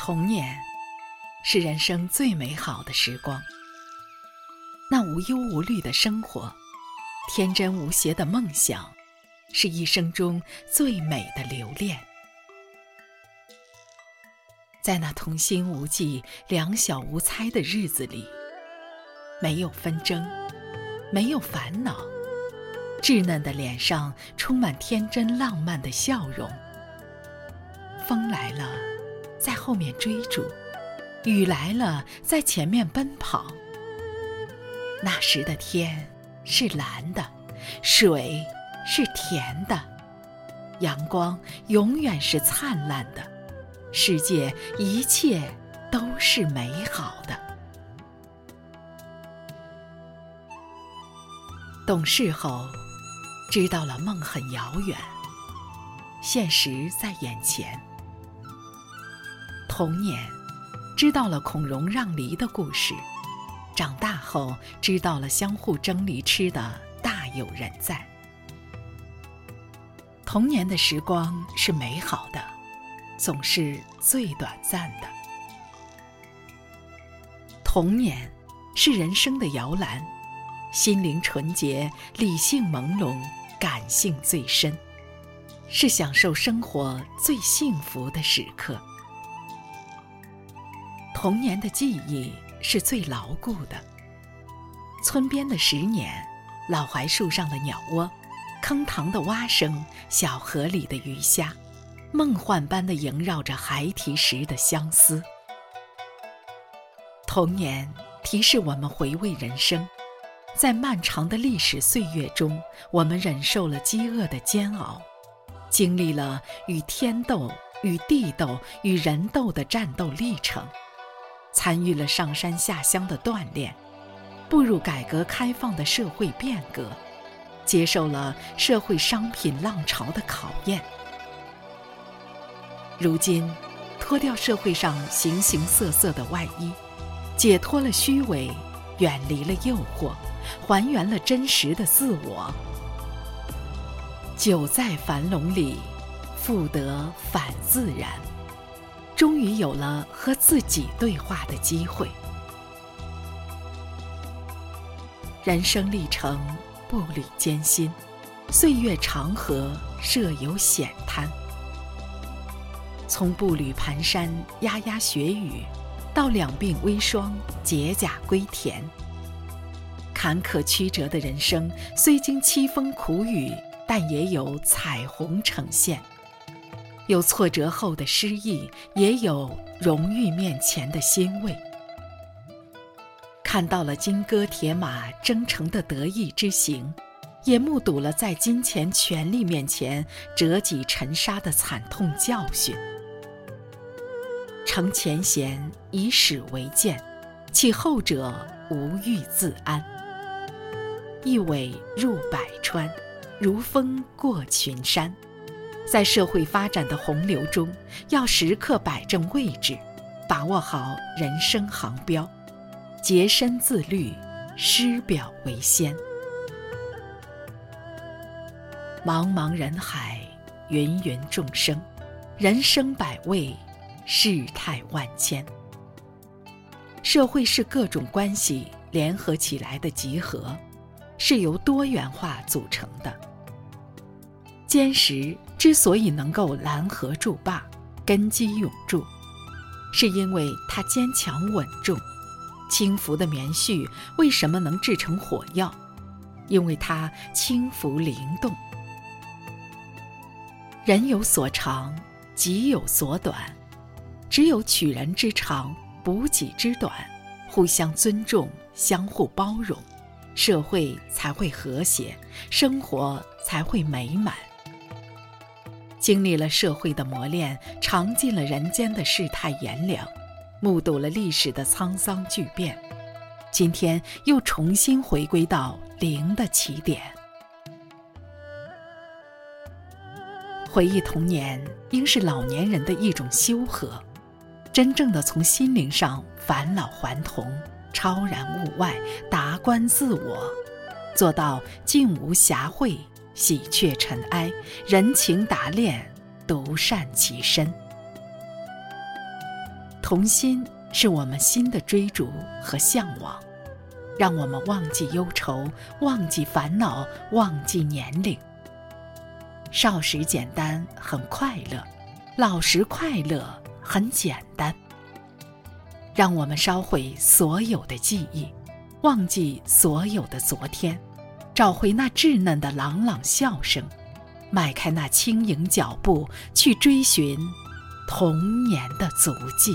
童年是人生最美好的时光，那无忧无虑的生活，天真无邪的梦想，是一生中最美的留恋。在那童心无忌、两小无猜的日子里，没有纷争，没有烦恼，稚嫩的脸上充满天真浪漫的笑容。风来了。在后面追逐，雨来了，在前面奔跑。那时的天是蓝的，水是甜的，阳光永远是灿烂的，世界一切都是美好的。懂事后，知道了梦很遥远，现实在眼前。童年，知道了孔融让梨的故事；长大后，知道了相互争梨吃的大有人在。童年的时光是美好的，总是最短暂的。童年是人生的摇篮，心灵纯洁，理性朦胧，感性最深，是享受生活最幸福的时刻。童年的记忆是最牢固的。村边的石碾，老槐树上的鸟窝，坑塘的蛙声，小河里的鱼虾，梦幻般的萦绕着孩提时的相思。童年提示我们回味人生，在漫长的历史岁月中，我们忍受了饥饿的煎熬，经历了与天斗、与地斗、与人斗的战斗历程。参与了上山下乡的锻炼，步入改革开放的社会变革，接受了社会商品浪潮的考验。如今，脱掉社会上形形色色的外衣，解脱了虚伪，远离了诱惑，还原了真实的自我。久在樊笼里，复得返自然。终于有了和自己对话的机会。人生历程步履艰辛，岁月长河设有险滩。从步履蹒跚、压压雪雨，到两鬓微霜、解甲归田。坎坷曲折的人生，虽经凄风苦雨，但也有彩虹呈现。有挫折后的失意，也有荣誉面前的欣慰。看到了金戈铁马征程的得意之行，也目睹了在金钱权力面前折戟沉沙的惨痛教训。承前贤，以史为鉴，其后者无欲自安。一苇入百川，如风过群山。在社会发展的洪流中，要时刻摆正位置，把握好人生航标，洁身自律，师表为先。茫茫人海，芸芸众生，人生百味，世态万千。社会是各种关系联合起来的集合，是由多元化组成的。坚实之所以能够拦河筑坝、根基永驻，是因为它坚强稳重；轻浮的棉絮为什么能制成火药？因为它轻浮灵动。人有所长，己有所短，只有取人之长，补己之短，互相尊重，相互包容，社会才会和谐，生活才会美满。经历了社会的磨练，尝尽了人间的世态炎凉，目睹了历史的沧桑巨变，今天又重新回归到零的起点。回忆童年，应是老年人的一种修和，真正的从心灵上返老还童，超然物外，达观自我，做到静无暇秽。喜鹊尘埃，人情打练，独善其身。童心是我们心的追逐和向往，让我们忘记忧愁，忘记烦恼，忘记年龄。少时简单很快乐，老时快乐很简单。让我们烧毁所有的记忆，忘记所有的昨天，找回那稚嫩的朗朗笑声，迈开那轻盈脚步，去追寻童年的足迹。